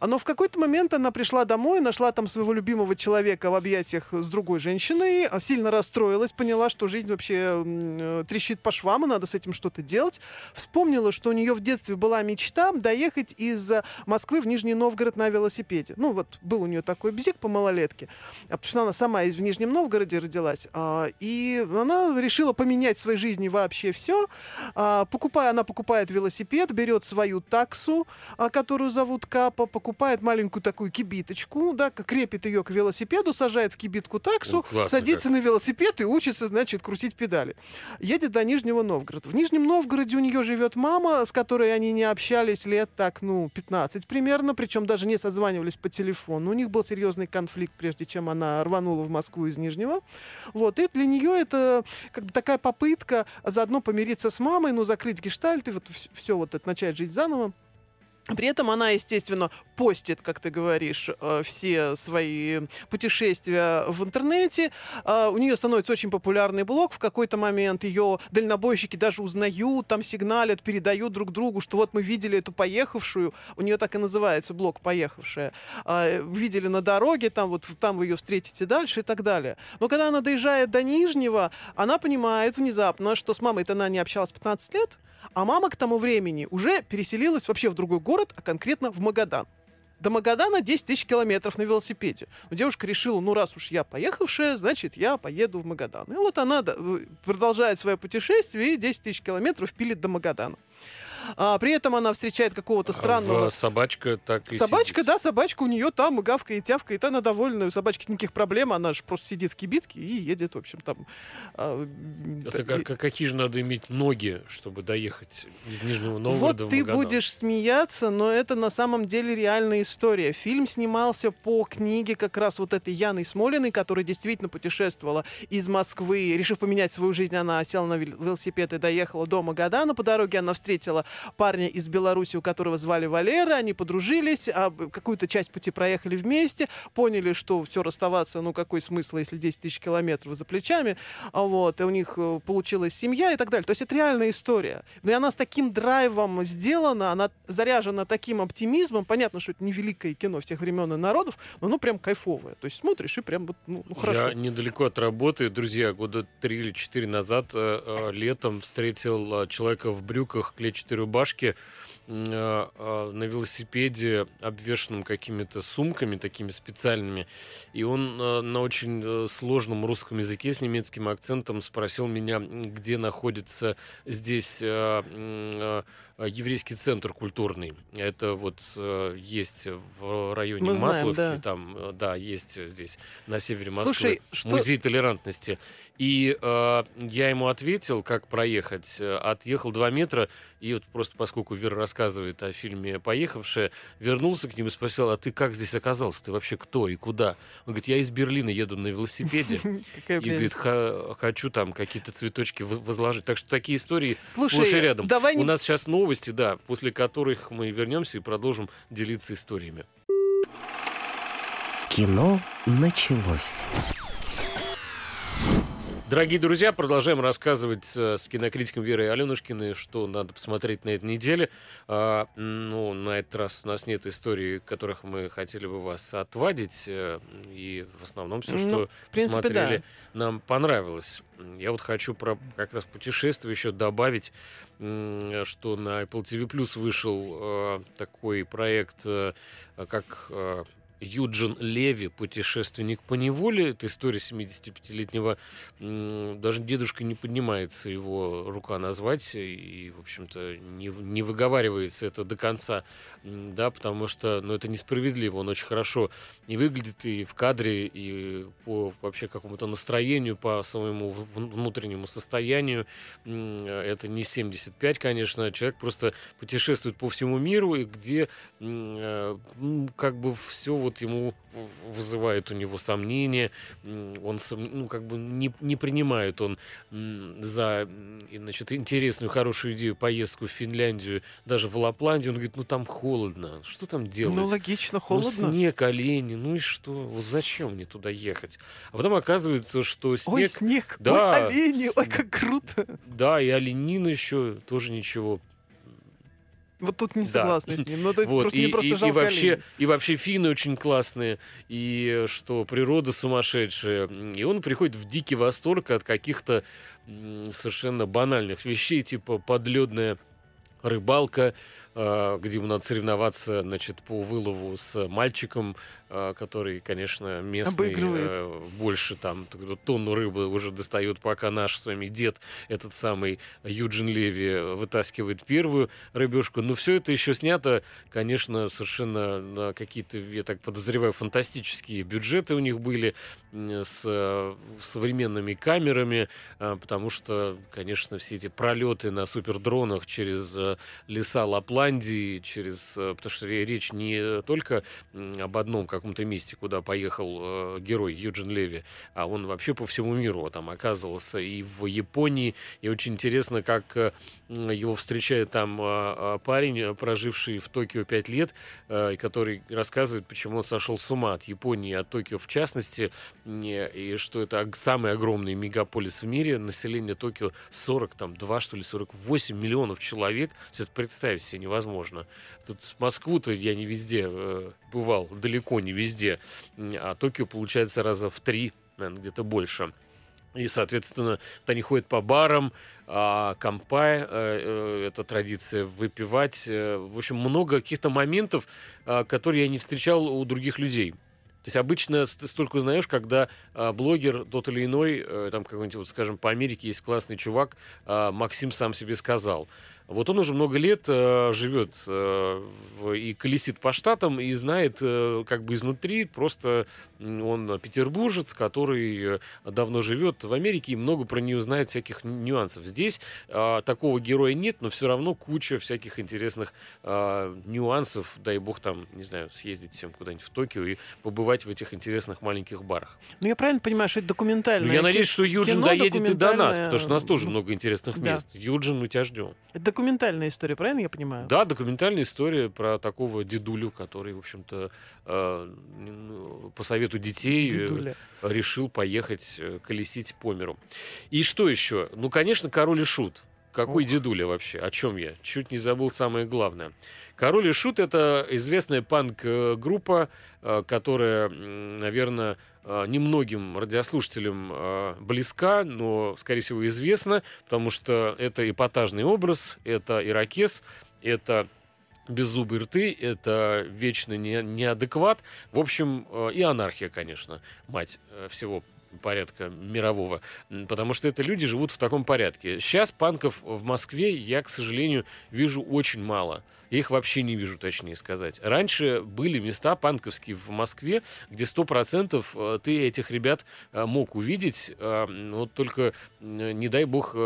Но в какой-то момент она пришла домой, нашла там своего любимого человека в объятиях с другой женщиной, а, сильно расстроилась, поняла, что жизнь вообще э, трещит по швам, и надо с этим что-то делать. Вспомнила, что у нее в детстве была мечта доехать из э, Москвы в Нижний Новгород на велосипеде. Ну вот был у нее такой бзик по малолетке. А потому что она сама в Нижнем Новгороде родилась. а, И она решила поменять в своей жизни вообще все. Покупая, она покупает велосипед, берет свою таксу, которую зовут Капа, покупает маленькую такую кибиточку, да, крепит ее к велосипеду, сажает в кибитку таксу, классно садится на велосипед и учится, значит, крутить педали. Едет до Нижнего Новгорода. В Нижнем Новгороде у нее живет мама, с которой они не общались лет так, ну, 15 примерно, причем даже не созванивались по телефону. У них был серьезный конфликт, прежде чем она рванула в Москву из Нижнего. Вот, и для нее это как бы такая попытка заодно помириться с мамой, ну, закрыть гештальт и вот все вот это начать жить заново. При этом она, естественно, постит, как ты говоришь, э, все свои путешествия в интернете. А, у нее становится очень популярный блог. В какой-то момент ее дальнобойщики даже узнают, там сигналят, передают друг другу, что вот мы видели эту поехавшую. У нее так и называется блог «Поехавшая». А, видели на дороге, там вот там вы ее встретите дальше и так далее. Но когда она доезжает до Нижнего, она понимает внезапно, что с мамой-то она не общалась 15 лет, а мама к тому времени уже переселилась вообще в другой город, а конкретно в Магадан. До Магадана 10 тысяч километров на велосипеде. Но девушка решила, ну раз уж я поехавшая, значит я поеду в Магадан. И вот она продолжает свое путешествие и 10 тысяч километров пилит до Магадана. А, при этом она встречает какого-то странного... А собачка так и Собачка, сидит. да, собачка у нее там гавкает, тявкает, она довольна, у собачки никаких проблем, она же просто сидит в кибитке и едет, в общем, там... А, Это как, как, какие же надо иметь ноги, чтобы доехать из Нижнего Новгорода Вот ты Магадан? будешь смеяться, но это на самом деле реальная история. Фильм снимался по книге как раз вот этой Яны Смолиной, которая действительно путешествовала из Москвы, решив поменять свою жизнь, она села на велосипед и доехала до Магадана. По дороге она встретила парня из Беларуси, у которого звали Валера, они подружились, а какую-то часть пути проехали вместе, поняли, что все расставаться, ну какой смысл, если 10 тысяч километров за плечами, а вот, и у них э, получилась семья и так далее. То есть это реальная история. Но и она с таким драйвом сделана, она заряжена таким оптимизмом, понятно, что это не великое кино всех времен и народов, но оно прям кайфовое. То есть смотришь и прям ну, ну хорошо. Я недалеко от работы, друзья, года три или четыре назад э, э, летом встретил э, человека в брюках клетчатой рубашке э, э, на велосипеде, обвешенном какими-то сумками такими специальными. И он э, на очень сложном русском языке с немецким акцентом спросил меня, где находится здесь еврейский центр культурный. Это вот есть в районе Мы знаем, Масловки, да. там, да, есть здесь на севере Москвы Слушай, что- музей толерантности. И э, я ему ответил, как проехать. Э, Отъехал два метра, и вот просто поскольку Вера рассказывает о фильме «Поехавшая», вернулся к нему и спросил, а ты как здесь оказался? Ты вообще кто и куда? Он говорит, я из Берлина еду на велосипеде. [laughs] И говорит, прелесть. «Ха- хочу там какие-то цветочки возложить. Так что такие истории Слушай, сплошь и рядом. У нас сейчас новости, да, после которых мы вернемся и продолжим делиться историями. Кино началось. Дорогие друзья, продолжаем рассказывать э, с кинокритиком Верой Аленушкиной, что надо посмотреть на этой неделе. А, ну, на этот раз у нас нет историй, которых мы хотели бы вас отвадить. э, И в основном все, Ну, что в принципе, посмотрели, нам понравилось. Я вот хочу про как раз путешествие еще добавить, что на Apple TV Plus вышел э, такой проект, как Юджин Леви, путешественник по неволе. Это история 75-летнего. м, Даже дедушка не поднимается его рука назвать. И, в общем-то, не, не выговаривается это до конца. Да, потому что ну, это несправедливо. Он очень хорошо и выглядит и в кадре, и по вообще какому-то настроению, по своему внутреннему состоянию. Это не 75, конечно. Человек просто путешествует по всему миру, и где э, как бы все вот ему в- вызывает у него сомнения. Он ну, как бы не, не принимает он за значит, интересную, хорошую идею поездку в Финляндию, даже в Лапландию. Он говорит, ну там холодно, что там делать? Ну, логично, Ну, холодно. снег, олени, ну и что? Вот зачем мне туда ехать? А потом оказывается, что снег, Ой, снег, Да. ой, олени, ой, как круто. да, и оленина еще тоже ничего. Вот тут не Да. согласна с ним. Ну, это Вот, просто, и, мне просто и- и жалко вообще, оленей. и вообще финны очень классные, и что природа сумасшедшая. И он приходит в дикий восторг от каких-то совершенно банальных вещей, типа подледная рыбалка, э, где ему надо соревноваться, значит, по вылову с мальчиком, который, конечно, местный Обыгрывает. э, больше там тонну рыбы уже достает, пока наш с вами дед, этот самый Юджин Леви, вытаскивает первую рыбешку. Но все это еще снято, конечно, совершенно на какие-то, я так подозреваю, фантастические бюджеты у них были с э, современными камерами, потому что, конечно, все эти пролеты на супердронах через э, э, леса Лапландии, через, э, потому что речь не только об одном каком-то месте, куда поехал герой Юджин Леви, а он вообще по всему миру там оказывался и в Японии. И очень интересно, как его встречает там парень, проживший в Токио пять лет, который рассказывает, почему он сошел с ума от Японии, от Токио в частности, и что это самый огромный мегаполис в мире, население Токио 40, там, 2, что ли, 48 миллионов человек. Все это представить себе невозможно. Тут Москву-то я не везде э, бывал, далеко не везде. А Токио, получается, раза в три, наверное, где-то больше. И, соответственно, они ходят по барам, а кампай, э, э, это традиция выпивать. Э, в общем, много каких-то моментов, э, которые я не встречал у других людей. То есть обычно ты столько узнаешь, когда а, блогер тот или иной, э, там какой-нибудь, вот, скажем, по Америке есть классный чувак, а, Максим сам себе сказал. Вот он уже много лет э, живет э, и колесит по штатам и знает э, как бы изнутри. Просто он петербуржец, который э, давно живет в Америке и много про нее знает всяких нюансов. Здесь э, такого героя нет, но все равно куча всяких интересных э, нюансов. Дай бог там, не знаю, съездить всем куда-нибудь в Токио и побывать в этих интересных маленьких барах. Ну я правильно понимаю, что это документальное? Ну, я надеюсь, что Юджин доедет и до нас, потому что у нас тоже много интересных да. мест. Юджин, мы тебя ждем. Это документальная история, правильно я понимаю? Да, документальная история про такого дедулю, который, в общем-то, э, по совету детей э, Дедуля. решил поехать э, колесить по миру. И что еще? Ну, конечно, король и шут. Какой Ох. дедуля вообще? О чем я? Чуть не забыл самое главное. Король и Шут это известная панк-группа, э, которая, наверное, немногим радиослушателям близка, но, скорее всего, известна, потому что это эпатажный образ, это ирокез, это беззубые рты, это вечно не, неадекват. В общем, и анархия, конечно, мать всего порядка мирового, потому что это люди живут в таком порядке. Сейчас панков в Москве я, к сожалению, вижу очень мало. Их вообще не вижу, точнее сказать. Раньше были места панковские в Москве, где сто процентов э, ты этих ребят э, мог увидеть, э, вот только не дай бог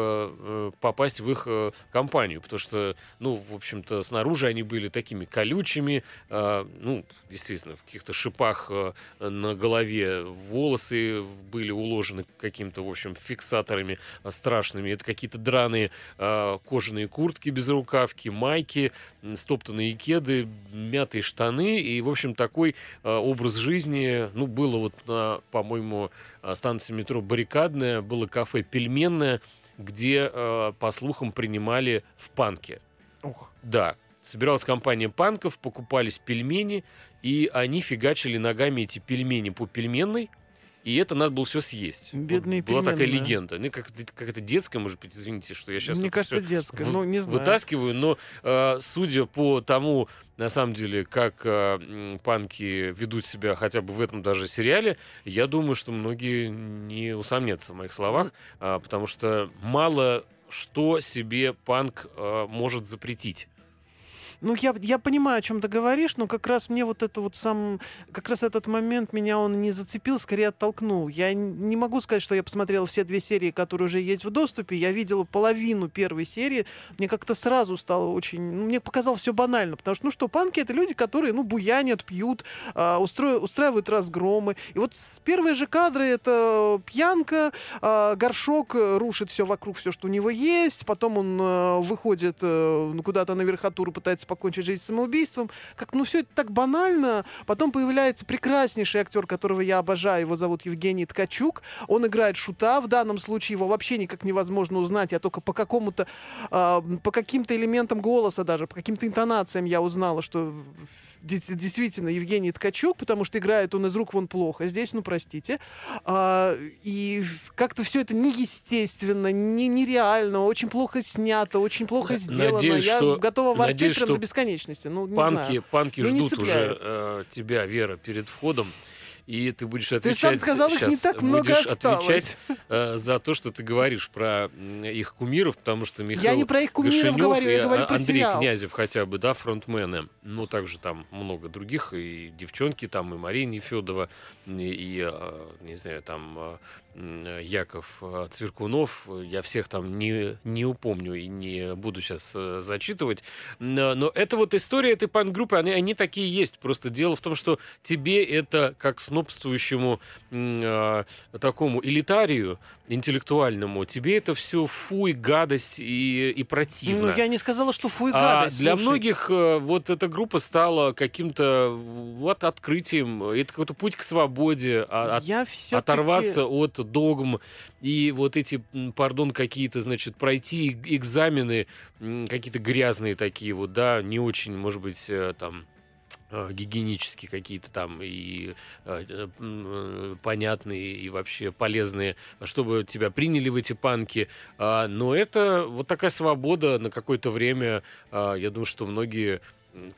попасть в их компанию, потому что, ну, в общем-то, снаружи они были такими колючими, ну, действительно, в каких-то шипах на голове волосы были уложены каким-то, в общем, фиксаторами страшными. Это какие-то драные кожаные куртки без рукавки, майки, стоптанные кеды, мятые штаны. И, в общем, такой э, образ жизни, ну, было вот на, по-моему, станции метро Баррикадная, было кафе Пельменное, где, э, по слухам, принимали в панке. Ух. Да. Собиралась компания панков, покупались пельмени, и они фигачили ногами эти пельмени по пельменной, и это надо было все съесть. Бедные вот Была такая легенда. Ну, как, как это детская, может быть, извините, что я сейчас Мне кажется, детская, ну, не знаю. вытаскиваю, но э, судя по тому, на самом деле, как э, панки ведут себя хотя бы в этом даже сериале, я думаю, что многие не усомнятся в моих словах, э, потому что мало что себе панк э, может запретить. Ну, я, я понимаю, о чем ты говоришь, но как раз мне вот это вот сам... Как раз этот момент меня он не зацепил, скорее оттолкнул. Я не могу сказать, что я посмотрел все две серии, которые уже есть в доступе. Я видела половину первой серии. Мне как-то сразу стало очень... Ну, мне показалось все банально, потому что, ну что, панки — это люди, которые, ну, буянят, пьют, э, устро... устраивают разгромы. И вот первые же кадры — это пьянка, э, горшок рушит все вокруг, все, что у него есть, потом он э, выходит э, куда-то на верхотуру, пытается покончить жизнь самоубийством. Как, ну, все это так банально. Потом появляется прекраснейший актер, которого я обожаю. Его зовут Евгений Ткачук. Он играет шута. В данном случае его вообще никак невозможно узнать. Я только по какому-то, э, по каким-то элементам голоса даже, по каким-то интонациям я узнала, что действительно Евгений Ткачук, потому что играет он из рук вон плохо. Здесь, ну, простите. Э, и как-то все это неестественно, не, нереально, очень плохо снято, очень плохо сделано. Надеюсь, я что, готова ворчать надеюсь, прям что бесконечности. Ну, не панки, знаю. панки Ну, ждут уже э, тебя, Вера, перед входом. И ты будешь отвечать... сам сказал, их сейчас не так много будешь осталось. отвечать э, за то, что ты говоришь про их кумиров, потому что Михаил Я не про их кумиров Гашенев говорю, я говорю про Андрей сериал. Князев хотя бы, да, фронтмены. Ну, также там много других, и девчонки там, и Мария Нефедова, и, и, э, не знаю, там Яков э, Цверкунов. Я всех там не, не упомню и не буду сейчас э, зачитывать. Но это вот история этой панк-группы, они, они такие есть. Просто дело в том, что тебе это, как снобствующему э, такому элитарию интеллектуальному, тебе это все фуй, гадость и, и противно. Ну, я не сказала, что фуй, гадость. А для многих вот эта группа стала каким-то вот открытием. Это какой-то путь к свободе, а, от, оторваться от догм и вот эти, пардон, какие-то, значит, пройти экзамены какие-то грязные такие вот, да, не очень, может быть, э, там э, гигиенические какие-то там и э, понятные и вообще полезные, чтобы тебя приняли в эти панки. А, но это вот такая свобода на какое-то время. А, я думаю, что многие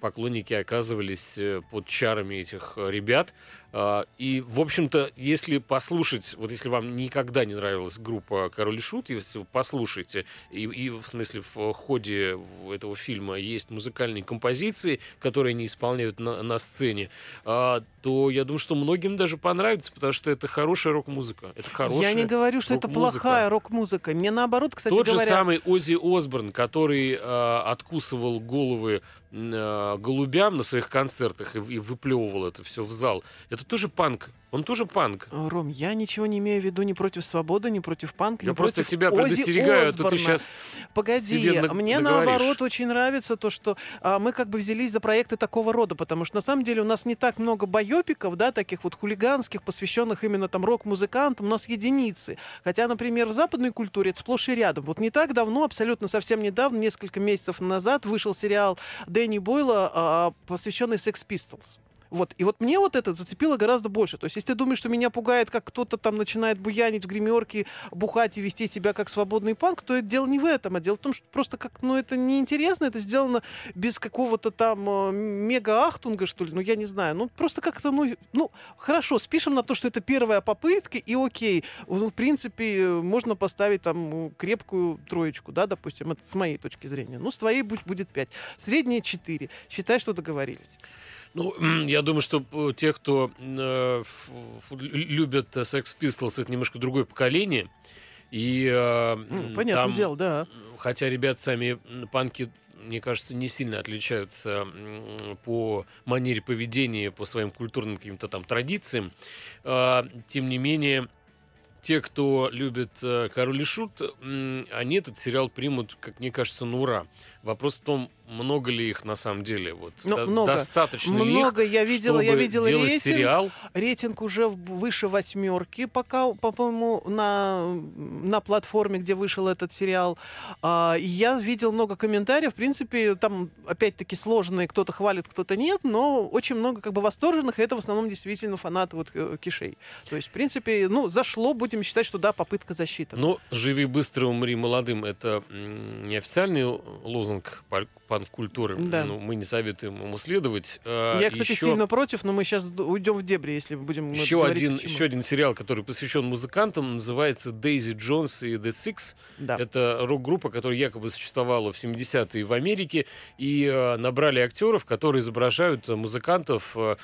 поклонники оказывались под чарами этих ребят. А, и, в общем-то, если послушать, вот если вам никогда не нравилась группа Король и Шут, если вы послушаете, и, и в смысле в ходе этого фильма есть музыкальные композиции, которые они исполняют на, на сцене, а, то я думаю, что многим даже понравится, потому что это хорошая рок-музыка. Это хорошая Я не говорю, что это плохая рок-музыка. Мне наоборот, кстати Тот говоря... же самый Оззи Осборн, который э, откусывал головы э, голубям на своих концертах и, и выплевывал это все в зал. Это тоже панк. Он тоже панк. Э, Ром, я ничего не имею в виду ни против свободы, ни против панка, Я ни просто против тебя предостерегаю, а то ты сейчас Погоди, на- мне наговоришь. наоборот очень нравится то, что а, мы как бы взялись за проекты такого рода, потому что на самом деле у нас не так много байопиков, да, таких вот хулиганских, посвященных именно там рок-музыкантам, у нас единицы. Хотя, например, в западной культуре это сплошь и рядом. Вот не так давно, абсолютно совсем недавно, несколько месяцев назад, вышел сериал Дэнни Бойла, а, посвященный Sex Pistols. Вот. И вот мне вот это зацепило гораздо больше. То есть, если ты думаешь, что меня пугает, как кто-то там начинает буянить в гримерке, бухать и вести себя как свободный панк, то это дело не в этом, а дело в том, что просто как, ну, это неинтересно, это сделано без какого-то там э, мега-ахтунга, что ли, ну, я не знаю. Ну, просто как-то, ну, ну, хорошо, спишем на то, что это первая попытка, и окей. Ну, в принципе, можно поставить там э, крепкую троечку, да, допустим, это с моей точки зрения. Ну, с твоей будет 5. Средняя 4. Считай, что договорились. Ну, я думаю, что э, те, кто э, любят э, Sex Pistols, это немножко другое поколение. И э, Ну, понятное там, дело, да. хотя ребят сами панки, мне кажется, не сильно отличаются по манере поведения, по своим культурным каким-то там традициям, э, тем не менее, те, кто любит э, Король и Шут, они этот сериал примут, как мне кажется, на ура. Вопрос в том, много ли их на самом деле. Вот, Ну, до- много. Достаточно ли их, Много я видела, я видела рейтинг. сериал. Рейтинг уже выше восьмерки, пока, по-моему, на, на платформе, где вышел этот сериал. А, я видел много комментариев. В принципе, там опять-таки сложные, кто-то хвалит, кто-то нет, но очень много как бы восторженных, и это в основном действительно фанаты вот э, кишей. То есть, в принципе, ну, зашло, будем считать, что да, попытка защиты. Но «Живи быстро, умри молодым» — это неофициальный лозунг пар- панк-культуры. Да. Ну, мы не советуем ему следовать. А, я, кстати, еще- сильно против, но мы сейчас уйдем в дебри, если будем Еще говорить, один, почему. еще один сериал, который посвящен музыкантам, называется «Дейзи Джонс и The Six». Да. Это рок-группа, которая якобы существовала в 70-е в Америке, и э, набрали актеров, которые изображают э, музыкантов, э,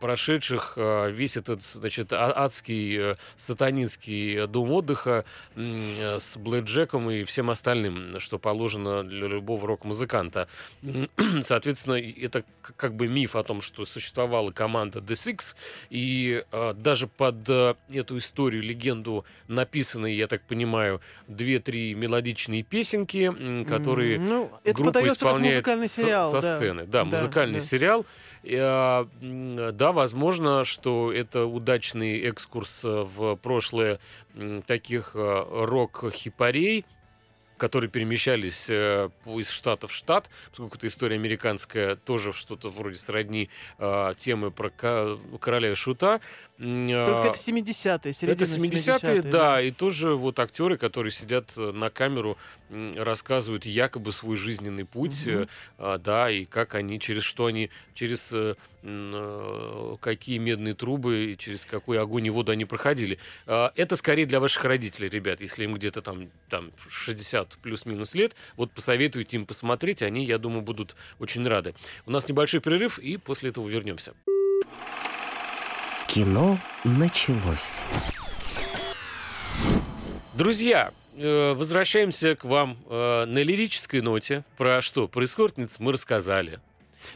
прошедших весь этот, значит, а- адский сатанинский дом отдыха с Блэк Джеком и всем остальным, что положено для любого рок-музыканта. М, [clears throat] Соответственно, это как бы миф о том, что существовала команда The Six, и э, даже под э, эту историю, легенду написаны, я так понимаю, две-три мелодичные песенки, которые Ну, это группа исполняет музыкальный со- сериал. со, да. сцены. Да, Да, музыкальный да. сериал. М, да, возможно, что это удачный экскурс э, в прошлое таких э, рок-хипарей, которые перемещались э, из штата в штат, поскольку это история американская, тоже что-то вроде сродни э, темы про короля и шута. М, Только а, это 70-е, это середина 70-е, да, и тоже вот актеры, которые сидят э, на камеру, рассказывают якобы свой жизненный путь, э, а, да, и как они, через что они, через какие медные трубы, через какой огонь и воду они проходили. А, Это скорее для ваших родителей, ребят, если им где-то там, там 60 плюс-минус лет, вот посоветуйте им посмотреть, они, я думаю, будут очень рады. У нас небольшой перерыв, и после этого вернемся. Кино началось. Друзья, э, возвращаемся к вам э, на лирической ноте. Про что происходит, мы рассказали.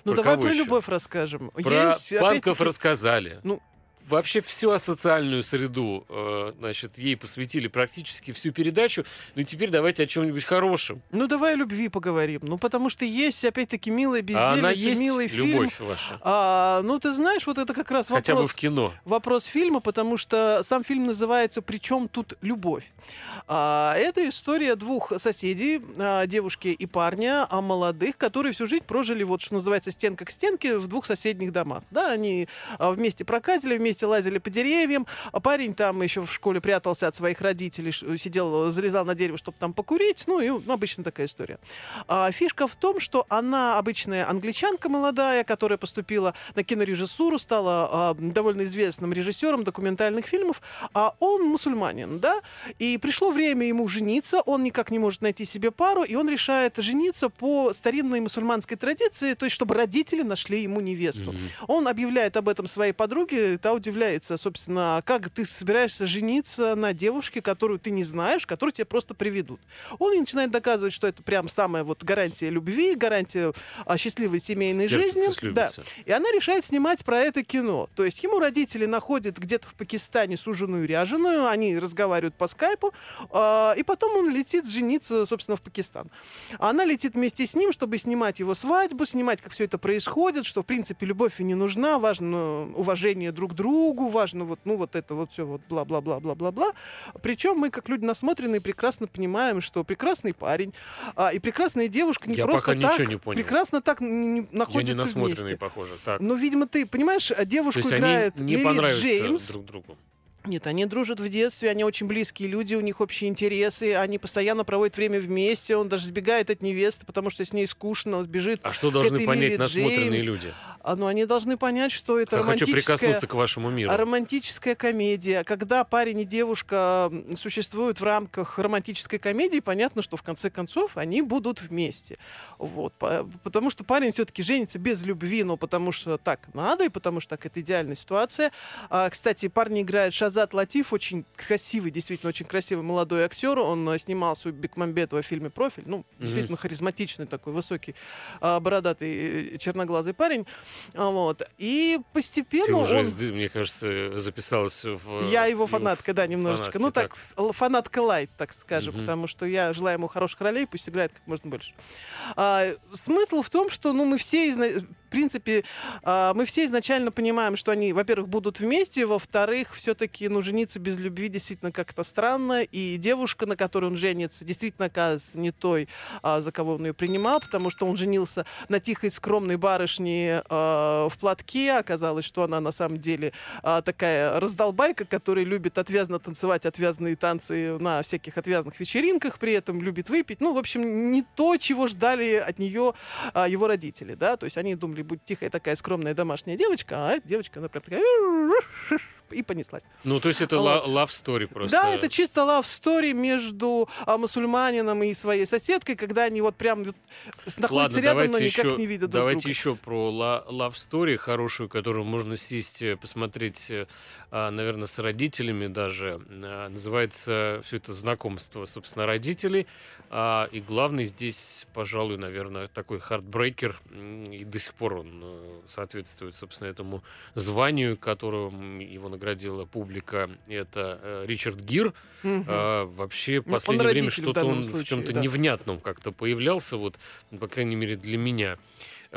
Ну Про давай кого про еще? любовь расскажем. Про Есть, панков опять-таки, рассказали. Ну- Вообще всю асоциальную среду, э, значит, ей посвятили практически всю передачу. Ну и теперь давайте о чем-нибудь хорошем. Ну давай о любви поговорим. Ну потому что есть опять-таки милая А она есть, милый фильм. любовь ваша? А, ну ты знаешь, вот это как раз Хотя бы вопрос. в кино. вопрос фильма, потому что сам фильм называется «Причем тут любовь?». А, это история двух соседей, а, девушки и парня, а, молодых, которые всю жизнь прожили, вот что называется, стенка к стенке в двух соседних домах. Да, они а, вместе прокатили, вместе лазили по деревьям. А парень там еще в школе прятался от своих родителей, сидел, залезал на дерево, чтобы там покурить. Ну, и ну, обычно такая история. А, фишка в том, что она обычная англичанка молодая, которая поступила на кинорежиссуру, стала а, довольно известным режиссером документальных фильмов, а он мусульманин, да, и пришло время ему жениться, он никак не может найти себе пару, и он решает жениться по старинной мусульманской традиции, то есть чтобы родители нашли ему невесту. Мгм. Он объявляет об этом своей подруге, та удивляется, собственно, как ты собираешься жениться на девушке, которую ты не знаешь, которую тебе просто приведут. Он ей начинает доказывать, что это прям самая вот гарантия любви, гарантия а, счастливой семейной Стерпится, жизни. Да. слюбится. И она решает снимать про это кино. То есть ему родители находят где-то в Пакистане суженую ряженую, они разговаривают по скайпу, а, и потом он летит жениться, собственно, в Пакистан. Она летит вместе с ним, чтобы снимать его свадьбу, снимать, как все это происходит, что, в принципе, любовь и не нужна, важно уважение друг к другу, важно вот, ну, вот это вот все вот бла-бла-бла-бла-бла-бла. Причем мы, как люди насмотренные, прекрасно понимаем, что прекрасный парень а, и прекрасная девушка не Я просто пока так ничего не понял. прекрасно так не Я не находятся насмотренный, вместе. похоже. Так. Ну, видимо, ты понимаешь, а девушку играет не Лили Джеймс. друг другу. Нет, они дружат в детстве, они очень близкие люди, у них общие интересы, они постоянно проводят время вместе, он даже сбегает от невесты, потому что с ней скучно, он сбежит. А что должны понять Лили насмотренные Джеймс. люди? А, ну, они должны понять, что это Я хочу романтическая... прикоснуться к вашему миру. Романтическая комедия. Когда парень и девушка существуют в рамках романтической комедии, понятно, что в конце концов они будут вместе. Вот. По- Потому что парень все-таки женится без любви, но потому что так надо, и потому что так это идеальная ситуация. А, кстати, парень играет Шазат Латиф, очень красивый, действительно очень красивый молодой актер. Он а, снимался у Бекмамбетова в фильме «Профиль». Ну, действительно харизматичный такой, высокий, а, бородатый, э, черноглазый парень. А, Вот. И Ты постепенно уже, он... мне кажется, записалась в... Я его фанатка, да, немножечко. фанатки, ну, так, так. фанатка лайт, так скажем, Мгм. потому что я желаю ему хороших ролей, пусть играет как можно больше. А, смысл в том, что, ну, мы все, изна- в принципе, а, мы все изначально понимаем, что они, во-первых, будут вместе, во-вторых, все-таки, ну, жениться без любви действительно как-то странно, и девушка, на которой он женится, действительно оказывается не той, а, за кого он ее принимал, потому что он женился на тихой, скромной барышне а, в платке, оказалось, что она на самом деле такая раздолбайка, которая любит отвязно танцевать отвязные танцы на всяких отвязных вечеринках, при этом любит выпить. Ну, в общем, не то, чего ждали от нее его родители, да, то есть они думали, будет тихая такая скромная домашняя девочка, а эта девочка, она прям такая [laughs] и понеслась. Ну, то есть это Вот. ла- love story просто. Да, это чисто love story между а, мусульманином и своей соседкой, когда они вот прям вот находятся Ладно, рядом, но давайте никак еще, не видят друг давайте друга. еще про love story хорошую, которую можно сесть, э, посмотреть, э, а, наверное, с родителями даже. А, Называется все это знакомство, собственно, родителей. А, И главный здесь, пожалуй, наверное, такой heartbreaker. И до сих пор он э, соответствует, собственно, этому званию, которым его наградила публика. Это э, Ричард Гир. Мгм. А, вообще, в Ну, последнее время в что-то он в случае, чем-то да. невнятном как-то появлялся, вот, ну, по крайней мере, для меня.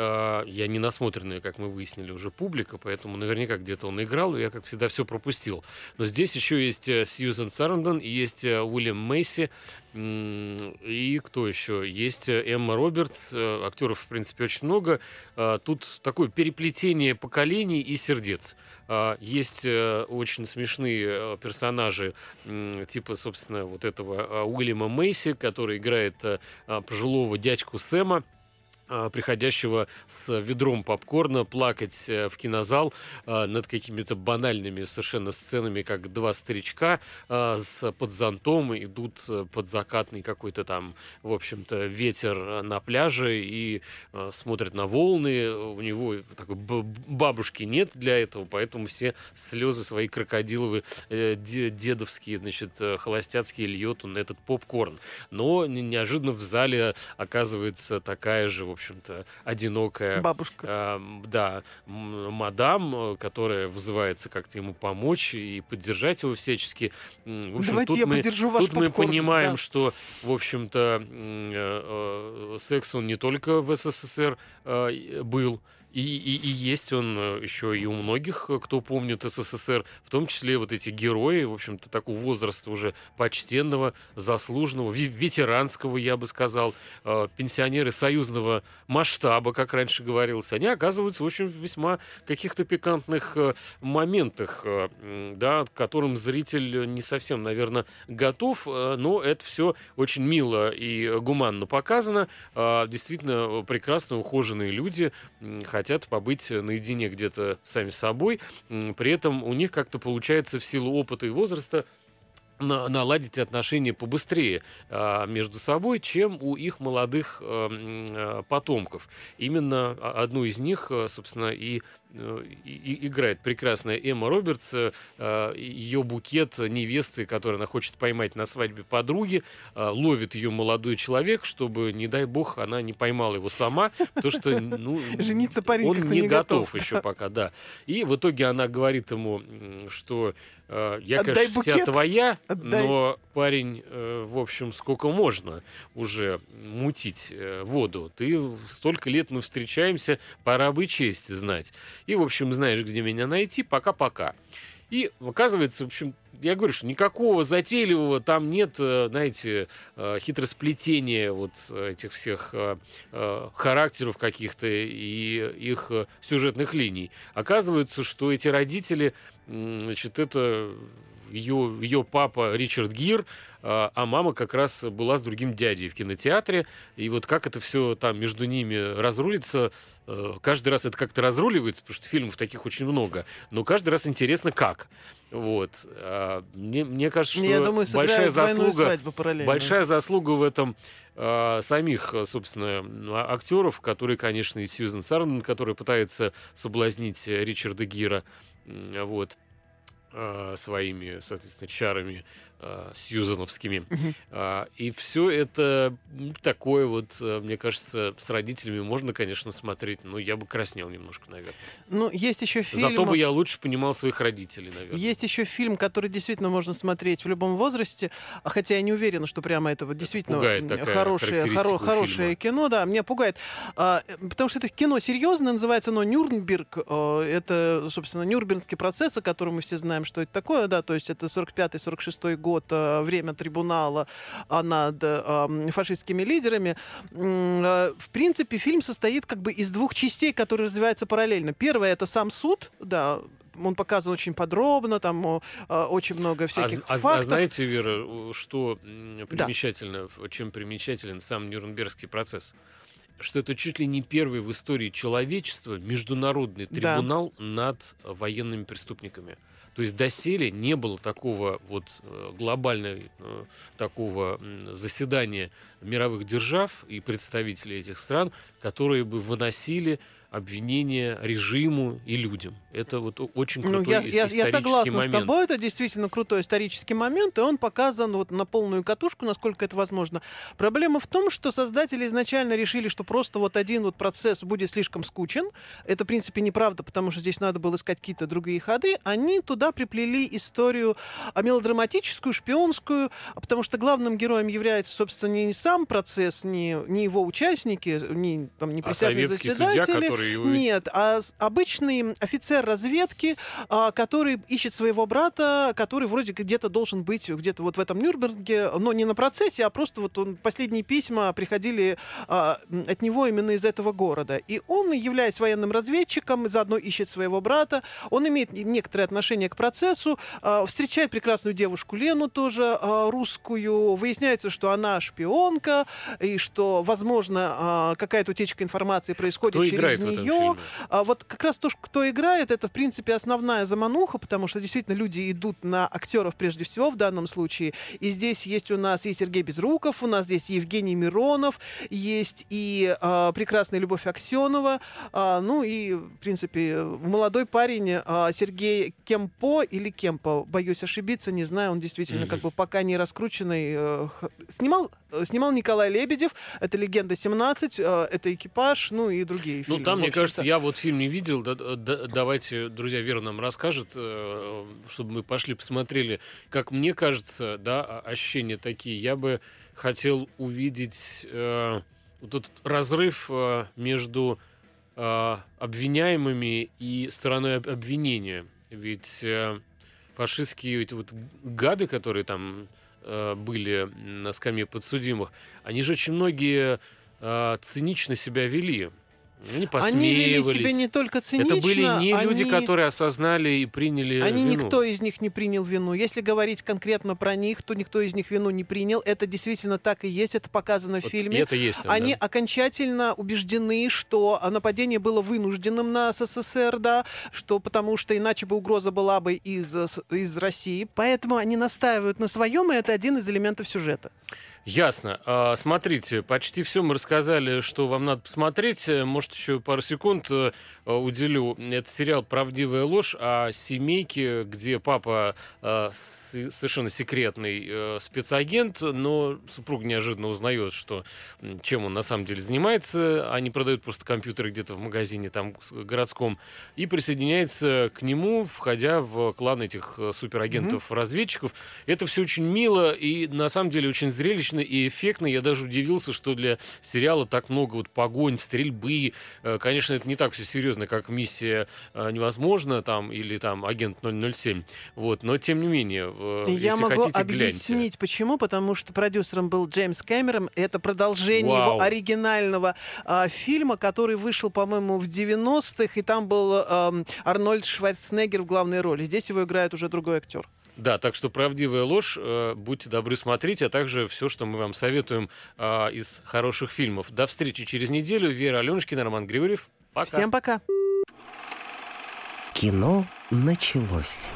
А, Я не насмотренная, как мы выяснили, уже публика, поэтому наверняка где-то он играл, и я, как всегда, все пропустил. Но здесь еще есть э, Сьюзен Сарандон, есть э, Уильям Мейси, м, и кто еще? Есть э, Эмма Робертс, актеров, в принципе, очень много. А, Тут такое переплетение поколений и сердец. А, Есть очень смешные персонажи, типа, собственно, вот этого Уильяма Мейси, который играет пожилого дядьку Сэма. А, приходящего с ведром попкорна плакать э, в кинозал а, над какими-то банальными совершенно сценами, как два старичка а, с, под зонтом идут э, под закатный какой-то там, в общем-то, ветер на пляже и смотрят на волны. У него такой бабушки нет для этого, поэтому все слезы свои крокодиловые, э, дедовские, значит, холостяцкие льет он на этот попкорн. Но неожиданно в зале оказывается такая же, в общем-то, одинокая... Бабушка. Э, да, мадам, которая вызывается как-то ему помочь и поддержать его всечески. В общем, Давайте тут я мы, поддержу ваш Тут попкорн. мы понимаем, да. что, в общем-то, э, э, секс он не только в СССР э, был, и, и, и есть он э, еще и у многих, э, кто помнит СССР, в том числе вот эти герои, в общем-то, такого возраста уже почтенного, заслуженного, ветеранского, я бы сказал, э, пенсионеры союзного масштаба, как раньше говорилось, они оказываются в общем весьма каких-то пикантных моментах, да, к которым зритель не совсем, наверное, готов, но это все очень мило и гуманно показано. Действительно, прекрасно ухоженные люди, хотят побыть наедине где-то сами с собой. При этом у них как-то получается в силу опыта и возраста наладить отношения побыстрее а, между собой, чем у их молодых а, а, потомков. Именно одну из них, собственно, и Э, и, играет прекрасная Эмма Робертс, э, ее букет невесты, которую она хочет поймать на свадьбе подруги, э, ловит ее молодой человек, чтобы, не дай бог, она не поймала его сама, потому что ну, [laughs] Жениться парень он не, не готов, готов еще пока, да. И в итоге она говорит ему, что я, Отдай конечно, букет. вся твоя, Отдай. но парень, в общем, сколько можно уже мутить воду. Ты столько лет мы встречаемся, пора бы честь знать. И, в общем, знаешь, где меня найти. Пока-пока. И оказывается, в общем, я говорю, что никакого затейливого там нет, э, знаете, э, хитросплетения вот этих всех э, характеров каких-то и их сюжетных линий. Оказывается, что эти родители, значит, это ее, ее папа Ричард Гир, а, а мама как раз была с другим дядей в кинотеатре. И вот как это все там между ними разрулится, э, каждый раз это как-то разруливается, потому что фильмов таких очень много, но каждый раз интересно как. Вот. А, мне, мне кажется, что Я думаю, большая заслуга, большая заслуга в этом э, самих, собственно, актеров, которые, конечно, и Сьюзен Сарндон, который пытается соблазнить Ричарда Гира, вот, э, своими, соответственно, чарами э, сьюзановскими. Uh-huh. И все это такое вот, э, мне кажется, с родителями можно, конечно, смотреть, но я бы краснел немножко, наверное. Ну, есть еще фильм... Зато бы я лучше понимал своих родителей, наверное. Есть еще фильм, который действительно можно смотреть в любом возрасте, а хотя я не уверена, что прямо это вот действительно это хорошее, хоро- хорошее кино, да, меня пугает. А, э, потому что это кино серьезное, называется оно «Нюрнберг». Это, собственно, Нюрнбергский процесс, о котором мы все знаем, что это такое, да, то есть это 45-46 год э, время трибунала а, над э, фашистскими лидерами. Э, в принципе, фильм состоит как бы из двух частей, которые развиваются параллельно. Первое — это сам суд, да, он показан очень подробно, там очень много всяких а, фактов. А, а знаете, Вера, что примечательно, да. чем примечателен сам Нюрнбергский процесс? Что это чуть ли не первый в истории человечества международный трибунал да. над военными преступниками. То есть доселе не было такого вот э, глобального э, такого заседания мировых держав и представителей этих стран, которые бы выносили обвинения режиму и людям. Это вот очень крутой ну, я, я, я согласна момент. с тобой, это действительно крутой исторический момент, и он показан вот на полную катушку, насколько это возможно. Проблема в том, что создатели изначально решили, что просто вот один вот процесс будет слишком скучен. Это, в принципе, неправда, потому что здесь надо было искать какие-то другие ходы. Они туда приплели историю а, мелодраматическую, шпионскую, потому что главным героем является, собственно, не сам процесс, не, не его участники, не, там, не а присяжные а заседатели. Судья, который... Нет, а обычный офицер разведки, а, который ищет своего брата, который вроде где-то должен быть где-то вот в этом Нюрнберге, но не на процессе, а просто вот он, последние письма приходили а, от него именно из этого города. И он, являясь военным разведчиком, заодно ищет своего брата, он имеет некоторое отношение к процессу, а, встречает прекрасную девушку Лену тоже, русскую, выясняется, что она шпионка, и что, возможно, какая-то утечка информации происходит Кто через играет этом нее. А вот как раз то, кто играет, это, в принципе, основная замануха, потому что действительно люди идут на актеров прежде всего в данном случае. И здесь есть у нас и Сергей Безруков, у нас здесь Евгений Миронов, есть и а, прекрасная Любовь Аксенова, а, ну и, в принципе, молодой парень а, Сергей Кемпо или Кемпо, боюсь ошибиться, не знаю, он действительно Мгм. как бы пока не раскрученный. э, Снимал, э, снимал Николай Лебедев, это «Легенда 17», э, это «Экипаж», ну и другие фильмы. Ну, там, мне кажется, я вот фильм не видел. да- да- давайте, друзья, Вера нам расскажет, э, чтобы мы пошли посмотрели. Как мне кажется, да, а- ощущения такие. Я бы хотел увидеть э, вот этот разрыв э, между э, обвиняемыми и стороной об- обвинения. Ведь э, фашистские эти вот гады, которые там э, были на скамье подсудимых, они же очень многие э, цинично себя вели. Они Они вели себя посмеивались. не только цинично, Это были не люди, они- которые осознали и приняли Они вину. никто из них не принял вину. Если говорить конкретно про них, то никто из них вину не принял. Это действительно так и есть, это показано в Вот фильме. и это есть там, Они да. окончательно убеждены, что нападение было вынужденным на СССР, да, что потому что иначе бы угроза была бы из, из России. Поэтому они настаивают на своем, и это один из элементов сюжета. Ясно. А, смотрите, почти все мы рассказали, что вам надо посмотреть. Может, еще пару секунд э, э, уделю. Это сериал «Правдивая ложь» о семейке, где папа с- совершенно секретный э, спецагент, но супруг неожиданно узнает, что чем он на самом деле занимается. Они продают просто компьютеры где-то в магазине там городском. И присоединяется к нему, входя в клан этих э, суперагентов-разведчиков. Это все очень мило и на самом деле очень зрелищно и эффектно. Я даже удивился, что для сериала так много вот погонь, стрельбы. Э, Конечно, это не так все серьезно, как миссия э, невозможно там или там агент 007. Вот, но тем не менее, э, Я могу хотите, гляньте. объяснить, почему. Потому что продюсером был Джеймс Кэмерон. Это продолжение Вау. его оригинального а, фильма, который вышел, по-моему, в 90-х. И там был ам, Арнольд Шварценеггер в главной роли. Здесь его играет уже другой актер. Да, так что правдивая ложь, э, будьте добры смотреть, а также все, что мы вам советуем э, из хороших фильмов. До встречи через неделю. Вера Аленушкина, Роман Григорьев. Пока. Всем пока. Кино началось.